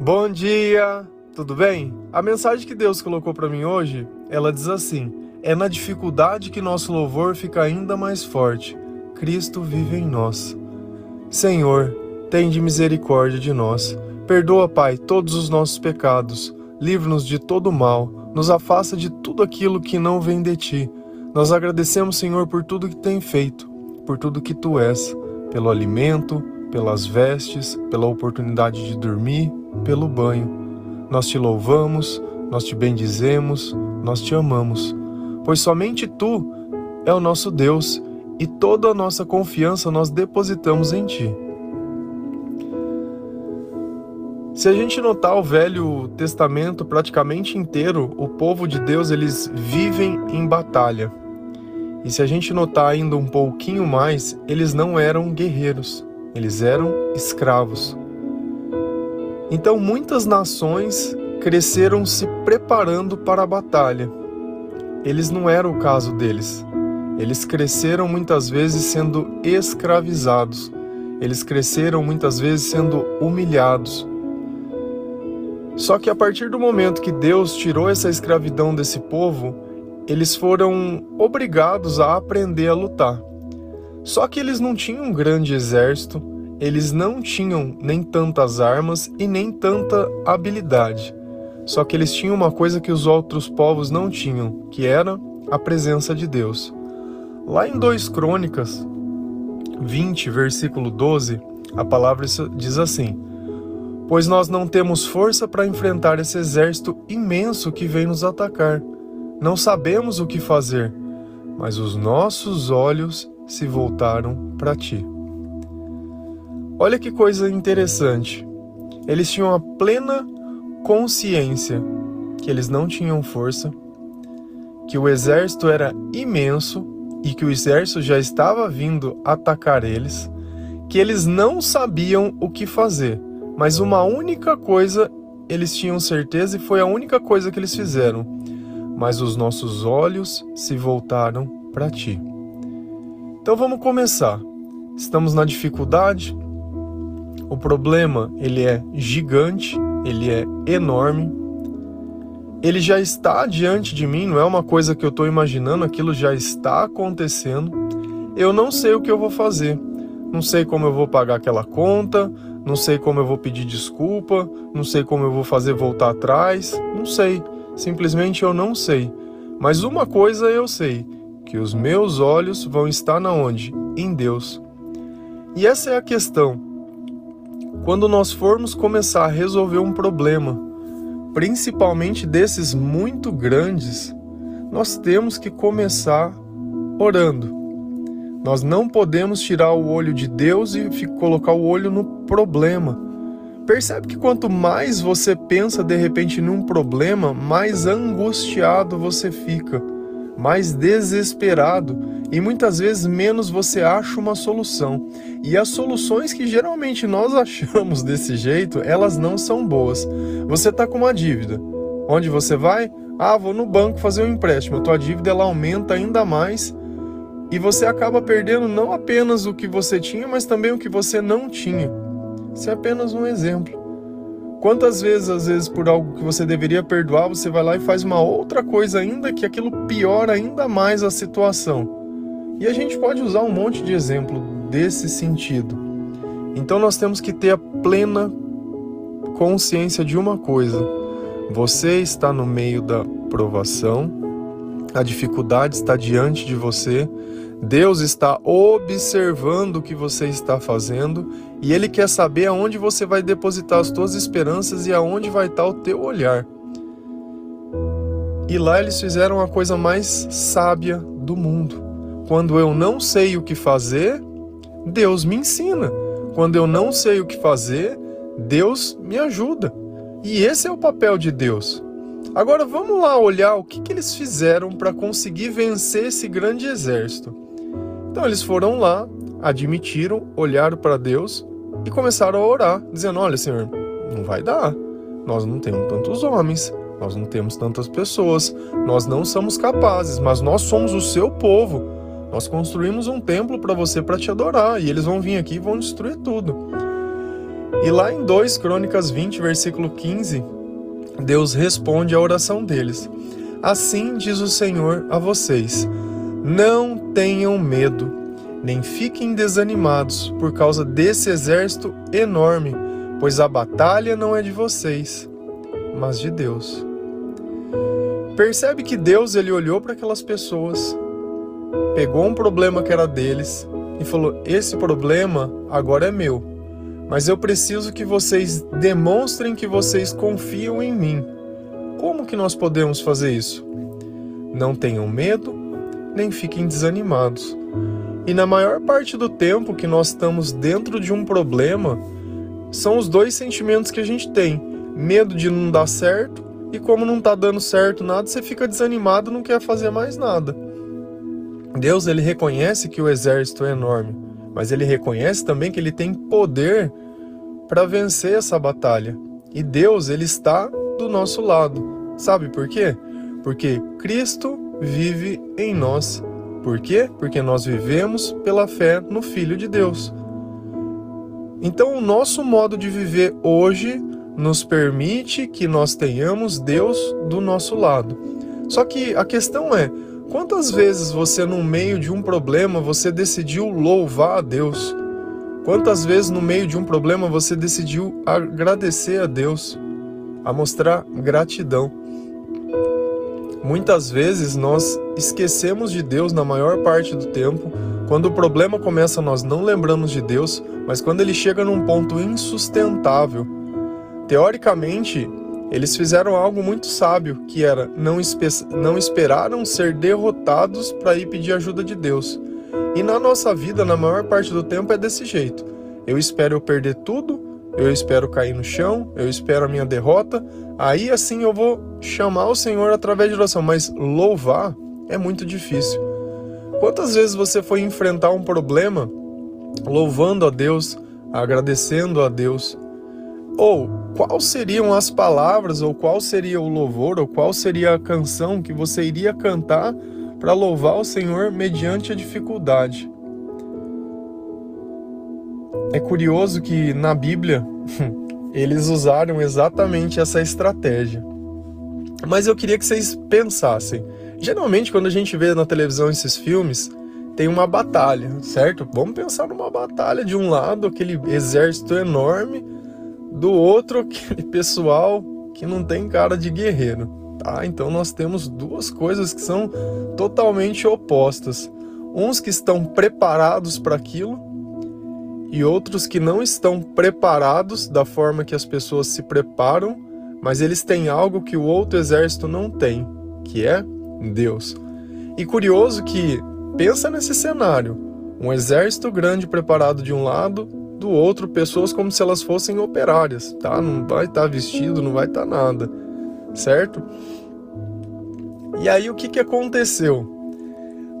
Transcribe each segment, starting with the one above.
Bom dia, tudo bem? A mensagem que Deus colocou para mim hoje, ela diz assim: é na dificuldade que nosso louvor fica ainda mais forte. Cristo vive em nós. Senhor, tende misericórdia de nós. Perdoa, Pai, todos os nossos pecados. Livra-nos de todo mal. Nos afasta de tudo aquilo que não vem de ti. Nós agradecemos, Senhor, por tudo que tem feito, por tudo que tu és, pelo alimento, pelas vestes, pela oportunidade de dormir, pelo banho. Nós te louvamos, nós te bendizemos, nós te amamos, pois somente tu é o nosso Deus e toda a nossa confiança nós depositamos em ti. Se a gente notar o Velho Testamento praticamente inteiro, o povo de Deus eles vivem em batalha. E se a gente notar ainda um pouquinho mais, eles não eram guerreiros, eles eram escravos. Então muitas nações cresceram se preparando para a batalha. Eles não eram o caso deles. Eles cresceram muitas vezes sendo escravizados. Eles cresceram muitas vezes sendo humilhados. Só que a partir do momento que Deus tirou essa escravidão desse povo, eles foram obrigados a aprender a lutar. Só que eles não tinham um grande exército, eles não tinham nem tantas armas e nem tanta habilidade. Só que eles tinham uma coisa que os outros povos não tinham, que era a presença de Deus. Lá em 2 Crônicas 20, versículo 12, a palavra diz assim: Pois nós não temos força para enfrentar esse exército imenso que vem nos atacar. Não sabemos o que fazer, mas os nossos olhos se voltaram para ti. Olha que coisa interessante. Eles tinham a plena consciência que eles não tinham força, que o exército era imenso e que o exército já estava vindo atacar eles, que eles não sabiam o que fazer, mas uma única coisa eles tinham certeza e foi a única coisa que eles fizeram. Mas os nossos olhos se voltaram para ti. Então vamos começar. Estamos na dificuldade, o problema, ele é gigante, ele é enorme. Ele já está diante de mim, não é uma coisa que eu estou imaginando, aquilo já está acontecendo. Eu não sei o que eu vou fazer. Não sei como eu vou pagar aquela conta, não sei como eu vou pedir desculpa, não sei como eu vou fazer voltar atrás, não sei. Simplesmente eu não sei. Mas uma coisa eu sei, que os meus olhos vão estar na onde? Em Deus. E essa é a questão. Quando nós formos começar a resolver um problema, principalmente desses muito grandes, nós temos que começar orando. Nós não podemos tirar o olho de Deus e colocar o olho no problema. Percebe que quanto mais você pensa de repente num problema, mais angustiado você fica, mais desesperado e muitas vezes menos você acha uma solução. E as soluções que geralmente nós achamos desse jeito, elas não são boas. Você está com uma dívida. Onde você vai? Ah, vou no banco fazer um empréstimo. A tua dívida ela aumenta ainda mais e você acaba perdendo não apenas o que você tinha, mas também o que você não tinha. Isso é apenas um exemplo. Quantas vezes, às vezes, por algo que você deveria perdoar, você vai lá e faz uma outra coisa ainda que aquilo piora ainda mais a situação. E a gente pode usar um monte de exemplo desse sentido. Então nós temos que ter a plena consciência de uma coisa: você está no meio da provação, a dificuldade está diante de você, Deus está observando o que você está fazendo e Ele quer saber aonde você vai depositar as suas esperanças e aonde vai estar o teu olhar. E lá eles fizeram a coisa mais sábia do mundo. Quando eu não sei o que fazer, Deus me ensina. Quando eu não sei o que fazer, Deus me ajuda. E esse é o papel de Deus. Agora vamos lá olhar o que, que eles fizeram para conseguir vencer esse grande exército. Então eles foram lá, admitiram, olharam para Deus e começaram a orar, dizendo: Olha, Senhor, não vai dar. Nós não temos tantos homens, nós não temos tantas pessoas, nós não somos capazes, mas nós somos o seu povo. Nós construímos um templo para você para te adorar e eles vão vir aqui e vão destruir tudo. E lá em 2 Crônicas 20, versículo 15, Deus responde à oração deles. Assim diz o Senhor a vocês: Não tenham medo, nem fiquem desanimados por causa desse exército enorme, pois a batalha não é de vocês, mas de Deus. Percebe que Deus ele olhou para aquelas pessoas, pegou um problema que era deles e falou: "Esse problema agora é meu, mas eu preciso que vocês demonstrem que vocês confiam em mim." Como que nós podemos fazer isso? Não tenham medo, nem fiquem desanimados. E na maior parte do tempo que nós estamos dentro de um problema, são os dois sentimentos que a gente tem: medo de não dar certo e como não tá dando certo nada, você fica desanimado, não quer fazer mais nada. Deus ele reconhece que o exército é enorme, mas ele reconhece também que ele tem poder para vencer essa batalha. E Deus ele está do nosso lado. Sabe por quê? Porque Cristo vive em nós. Por quê? Porque nós vivemos pela fé no Filho de Deus. Então, o nosso modo de viver hoje nos permite que nós tenhamos Deus do nosso lado. Só que a questão é, quantas vezes você no meio de um problema você decidiu louvar a Deus? Quantas vezes no meio de um problema você decidiu agradecer a Deus, a mostrar gratidão? Muitas vezes nós esquecemos de Deus na maior parte do tempo. Quando o problema começa, nós não lembramos de Deus, mas quando ele chega num ponto insustentável, Teoricamente, eles fizeram algo muito sábio, que era não, não esperaram ser derrotados para ir pedir ajuda de Deus. E na nossa vida, na maior parte do tempo, é desse jeito. Eu espero eu perder tudo, eu espero cair no chão, eu espero a minha derrota, aí assim eu vou chamar o Senhor através de oração, mas louvar é muito difícil. Quantas vezes você foi enfrentar um problema louvando a Deus, agradecendo a Deus? Ou quais seriam as palavras, ou qual seria o louvor, ou qual seria a canção que você iria cantar para louvar o Senhor mediante a dificuldade? É curioso que na Bíblia eles usaram exatamente essa estratégia. Mas eu queria que vocês pensassem. Geralmente, quando a gente vê na televisão esses filmes, tem uma batalha, certo? Vamos pensar numa batalha de um lado, aquele exército enorme do outro aquele pessoal que não tem cara de guerreiro, tá? Então nós temos duas coisas que são totalmente opostas. Uns que estão preparados para aquilo e outros que não estão preparados da forma que as pessoas se preparam, mas eles têm algo que o outro exército não tem, que é Deus. E curioso que pensa nesse cenário, um exército grande preparado de um lado do outro pessoas como se elas fossem operárias, tá? Não vai estar tá vestido, não vai estar tá nada, certo? E aí o que, que aconteceu?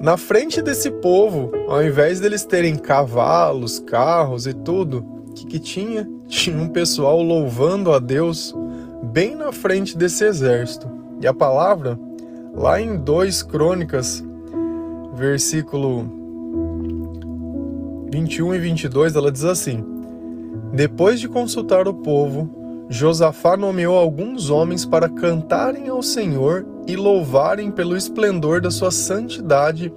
Na frente desse povo, ao invés deles terem cavalos, carros e tudo, o que, que tinha? Tinha um pessoal louvando a Deus bem na frente desse exército. E a palavra, lá em 2 Crônicas, versículo 21 e 22, ela diz assim: Depois de consultar o povo, Josafá nomeou alguns homens para cantarem ao Senhor e louvarem pelo esplendor da sua santidade,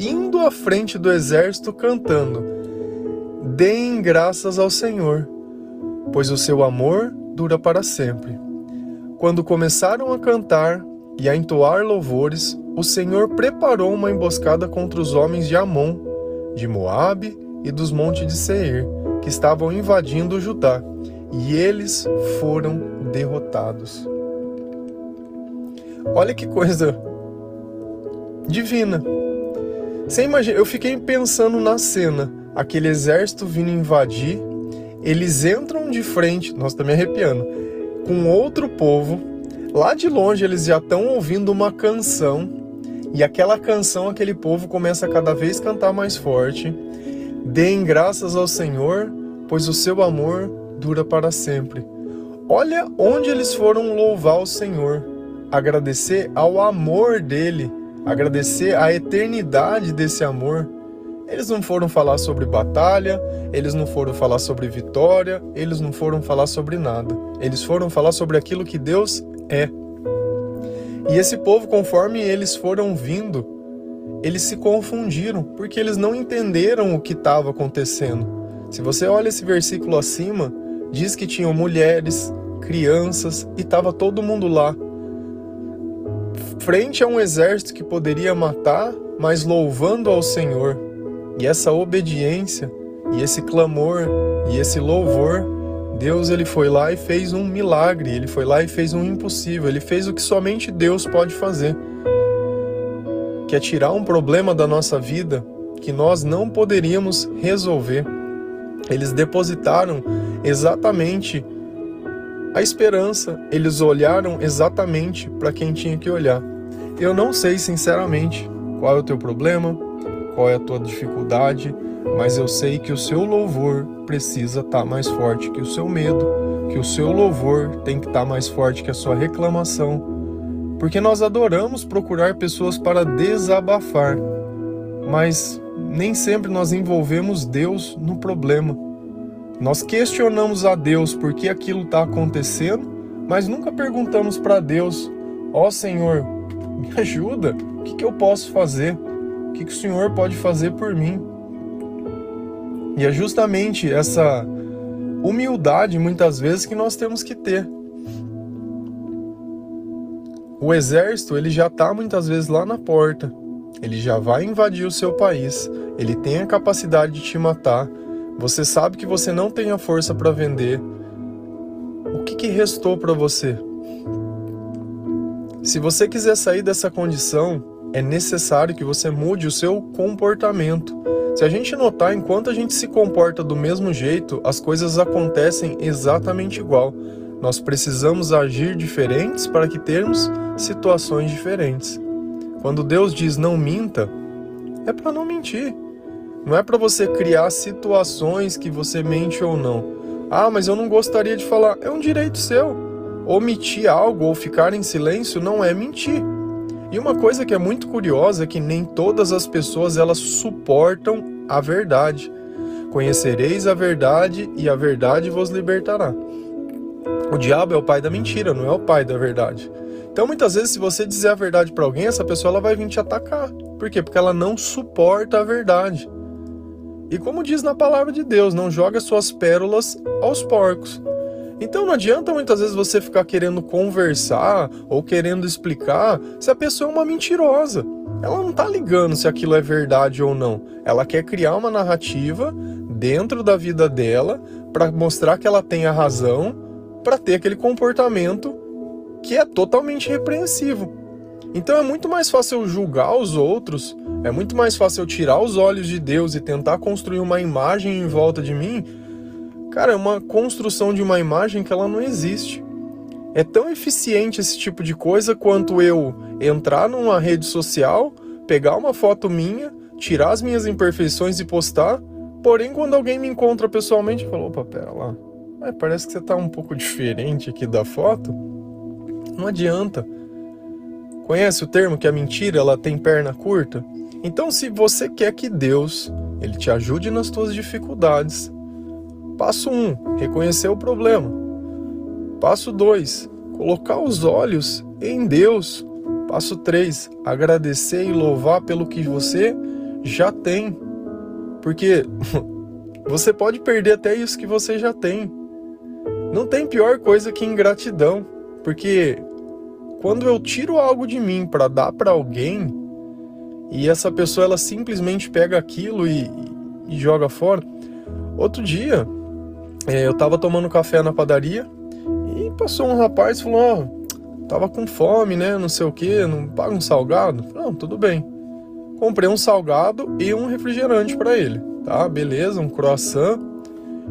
indo à frente do exército cantando: Deem graças ao Senhor, pois o seu amor dura para sempre. Quando começaram a cantar e a entoar louvores, o Senhor preparou uma emboscada contra os homens de Amon, de Moabe e dos montes de Seir, que estavam invadindo Judá, e eles foram derrotados. Olha que coisa divina. Você imagina, eu fiquei pensando na cena, aquele exército vindo invadir, eles entram de frente, nós também arrepiando, com outro povo. Lá de longe eles já estão ouvindo uma canção, e aquela canção aquele povo começa a cada vez cantar mais forte. Deem graças ao Senhor, pois o seu amor dura para sempre. Olha onde eles foram louvar o Senhor, agradecer ao amor dele, agradecer a eternidade desse amor. Eles não foram falar sobre batalha, eles não foram falar sobre vitória, eles não foram falar sobre nada. Eles foram falar sobre aquilo que Deus é. E esse povo, conforme eles foram vindo, eles se confundiram, porque eles não entenderam o que estava acontecendo. Se você olha esse versículo acima, diz que tinham mulheres, crianças e estava todo mundo lá. Frente a um exército que poderia matar, mas louvando ao Senhor. E essa obediência, e esse clamor, e esse louvor, Deus ele foi lá e fez um milagre, ele foi lá e fez um impossível, ele fez o que somente Deus pode fazer. Que é tirar um problema da nossa vida que nós não poderíamos resolver. Eles depositaram exatamente a esperança, eles olharam exatamente para quem tinha que olhar. Eu não sei, sinceramente, qual é o teu problema, qual é a tua dificuldade, mas eu sei que o seu louvor precisa estar tá mais forte que o seu medo, que o seu louvor tem que estar tá mais forte que a sua reclamação, porque nós adoramos procurar pessoas para desabafar, mas nem sempre nós envolvemos Deus no problema. Nós questionamos a Deus por que aquilo está acontecendo, mas nunca perguntamos para Deus: Ó oh, Senhor, me ajuda, o que, que eu posso fazer? O que, que o Senhor pode fazer por mim? E é justamente essa humildade, muitas vezes, que nós temos que ter. O exército, ele já está muitas vezes lá na porta. Ele já vai invadir o seu país. Ele tem a capacidade de te matar. Você sabe que você não tem a força para vender. O que, que restou para você? Se você quiser sair dessa condição, é necessário que você mude o seu comportamento. Se a gente notar, enquanto a gente se comporta do mesmo jeito, as coisas acontecem exatamente igual. Nós precisamos agir diferentes para que termos situações diferentes. Quando Deus diz não minta, é para não mentir. Não é para você criar situações que você mente ou não. Ah, mas eu não gostaria de falar. É um direito seu. Omitir algo ou ficar em silêncio não é mentir. E uma coisa que é muito curiosa é que nem todas as pessoas elas suportam a verdade. Conhecereis a verdade e a verdade vos libertará. O diabo é o pai da mentira, não é o pai da verdade. Então, muitas vezes, se você dizer a verdade para alguém, essa pessoa ela vai vir te atacar. Por quê? Porque ela não suporta a verdade. E como diz na palavra de Deus, não joga suas pérolas aos porcos. Então não adianta muitas vezes você ficar querendo conversar ou querendo explicar se a pessoa é uma mentirosa. Ela não tá ligando se aquilo é verdade ou não. Ela quer criar uma narrativa dentro da vida dela para mostrar que ela tem a razão para ter aquele comportamento que é totalmente repreensivo. Então é muito mais fácil julgar os outros, é muito mais fácil tirar os olhos de Deus e tentar construir uma imagem em volta de mim. Cara, é uma construção de uma imagem que ela não existe. É tão eficiente esse tipo de coisa quanto eu entrar numa rede social, pegar uma foto minha, tirar as minhas imperfeições e postar. Porém, quando alguém me encontra pessoalmente, fala: opa, pera lá, parece que você tá um pouco diferente aqui da foto. Não adianta. Conhece o termo que a mentira ela tem perna curta? Então, se você quer que Deus ele te ajude nas suas dificuldades, passo 1, um, reconhecer o problema. Passo 2, colocar os olhos em Deus. Passo 3, agradecer e louvar pelo que você já tem. Porque você pode perder até isso que você já tem. Não tem pior coisa que ingratidão, porque quando eu tiro algo de mim para dar para alguém e essa pessoa ela simplesmente pega aquilo e, e joga fora. Outro dia é, eu tava tomando café na padaria e passou um rapaz e falou: Ó, oh, tava com fome, né? Não sei o que, não paga um salgado? Não, tudo bem. Comprei um salgado e um refrigerante para ele, tá? Beleza, um croissant.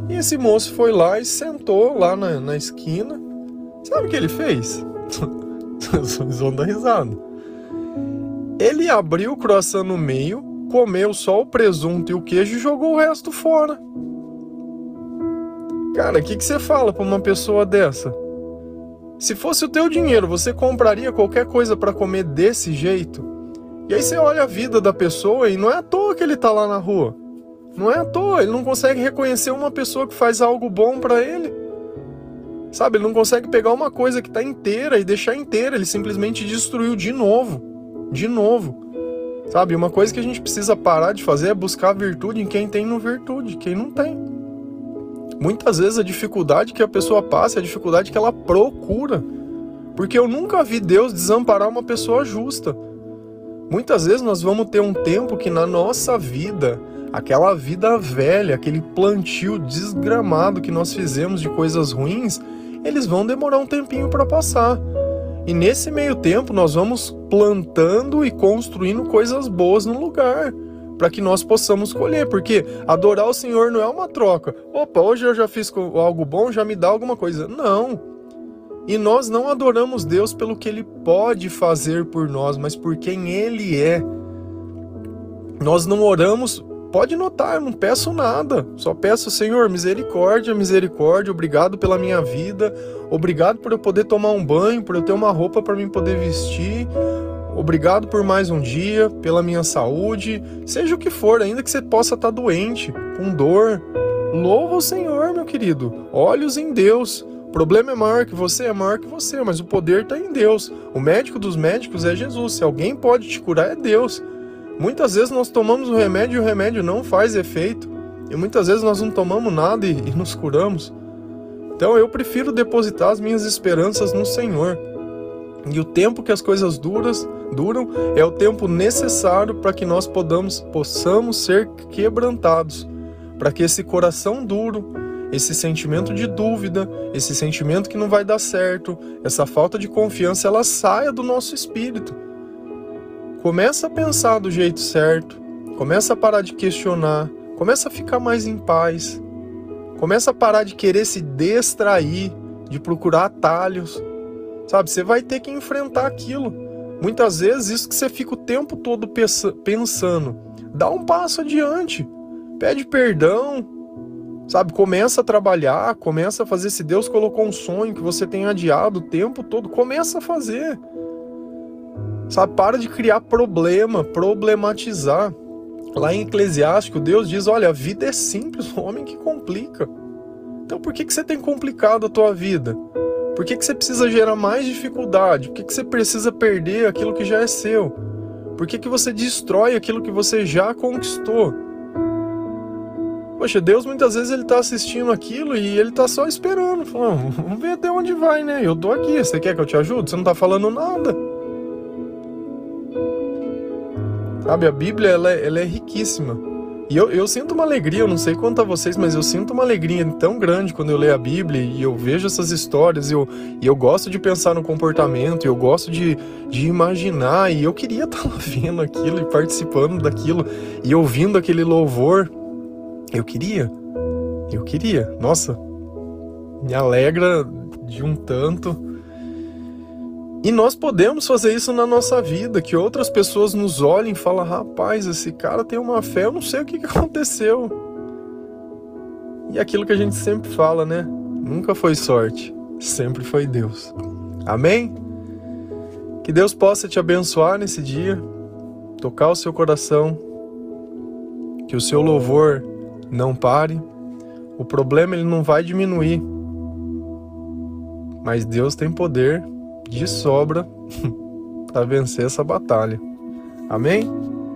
E esse moço foi lá e sentou lá na, na esquina. Sabe o que ele fez? Vocês vão dar risada. Ele abriu o croissant no meio, comeu só o presunto e o queijo e jogou o resto fora. Cara, o que, que você fala para uma pessoa dessa? Se fosse o teu dinheiro, você compraria qualquer coisa para comer desse jeito? E aí você olha a vida da pessoa e não é à toa que ele tá lá na rua. Não é à toa, ele não consegue reconhecer uma pessoa que faz algo bom para ele. Sabe, ele não consegue pegar uma coisa que tá inteira e deixar inteira, ele simplesmente destruiu de novo. De novo. Sabe, uma coisa que a gente precisa parar de fazer é buscar virtude em quem tem no virtude, quem não tem. Muitas vezes a dificuldade que a pessoa passa é a dificuldade que ela procura. Porque eu nunca vi Deus desamparar uma pessoa justa. Muitas vezes nós vamos ter um tempo que na nossa vida, aquela vida velha, aquele plantio desgramado que nós fizemos de coisas ruins, eles vão demorar um tempinho para passar. E nesse meio tempo nós vamos plantando e construindo coisas boas no lugar, para que nós possamos colher, porque adorar o Senhor não é uma troca. Opa, hoje eu já fiz algo bom, já me dá alguma coisa. Não. E nós não adoramos Deus pelo que Ele pode fazer por nós, mas por quem Ele é. Nós não oramos, pode notar, não peço nada, só peço, Senhor, misericórdia, misericórdia, obrigado pela minha vida, obrigado por eu poder tomar um banho, por eu ter uma roupa para mim poder vestir, obrigado por mais um dia, pela minha saúde, seja o que for, ainda que você possa estar doente, com dor. Louva o Senhor, meu querido, olhos em Deus. O problema é maior que você, é maior que você, mas o poder está em Deus. O médico dos médicos é Jesus. Se alguém pode te curar, é Deus. Muitas vezes nós tomamos o remédio e o remédio não faz efeito. E muitas vezes nós não tomamos nada e, e nos curamos. Então eu prefiro depositar as minhas esperanças no Senhor. E o tempo que as coisas duras duram é o tempo necessário para que nós podamos, possamos ser quebrantados, para que esse coração duro esse sentimento de dúvida, esse sentimento que não vai dar certo, essa falta de confiança, ela saia do nosso espírito. Começa a pensar do jeito certo, começa a parar de questionar, começa a ficar mais em paz, começa a parar de querer se distrair, de procurar atalhos. Sabe, você vai ter que enfrentar aquilo. Muitas vezes isso que você fica o tempo todo pensando, dá um passo adiante, pede perdão, Sabe, começa a trabalhar, começa a fazer. Se Deus colocou um sonho que você tem adiado o tempo todo, começa a fazer. Sabe, para de criar problema, problematizar. Lá em Eclesiástico, Deus diz: olha, a vida é simples, o homem que complica. Então por que, que você tem complicado a tua vida? Por que, que você precisa gerar mais dificuldade? Por que, que você precisa perder aquilo que já é seu? Por que, que você destrói aquilo que você já conquistou? Poxa, Deus muitas vezes ele tá assistindo aquilo e ele tá só esperando, falando, vamos ver até onde vai, né? Eu tô aqui, você quer que eu te ajude? Você não tá falando nada. Sabe, a Bíblia ela é, ela é riquíssima. E eu, eu sinto uma alegria, eu não sei quanto a vocês, mas eu sinto uma alegria tão grande quando eu leio a Bíblia e eu vejo essas histórias e eu, e eu gosto de pensar no comportamento, eu gosto de, de imaginar, e eu queria estar lá vendo aquilo e participando daquilo e ouvindo aquele louvor. Eu queria, eu queria. Nossa, me alegra de um tanto. E nós podemos fazer isso na nossa vida, que outras pessoas nos olhem e falem: rapaz, esse cara tem uma fé, eu não sei o que aconteceu. E aquilo que a gente sempre fala, né? Nunca foi sorte, sempre foi Deus. Amém? Que Deus possa te abençoar nesse dia, tocar o seu coração, que o seu louvor não pare. O problema ele não vai diminuir. Mas Deus tem poder de sobra para vencer essa batalha. Amém?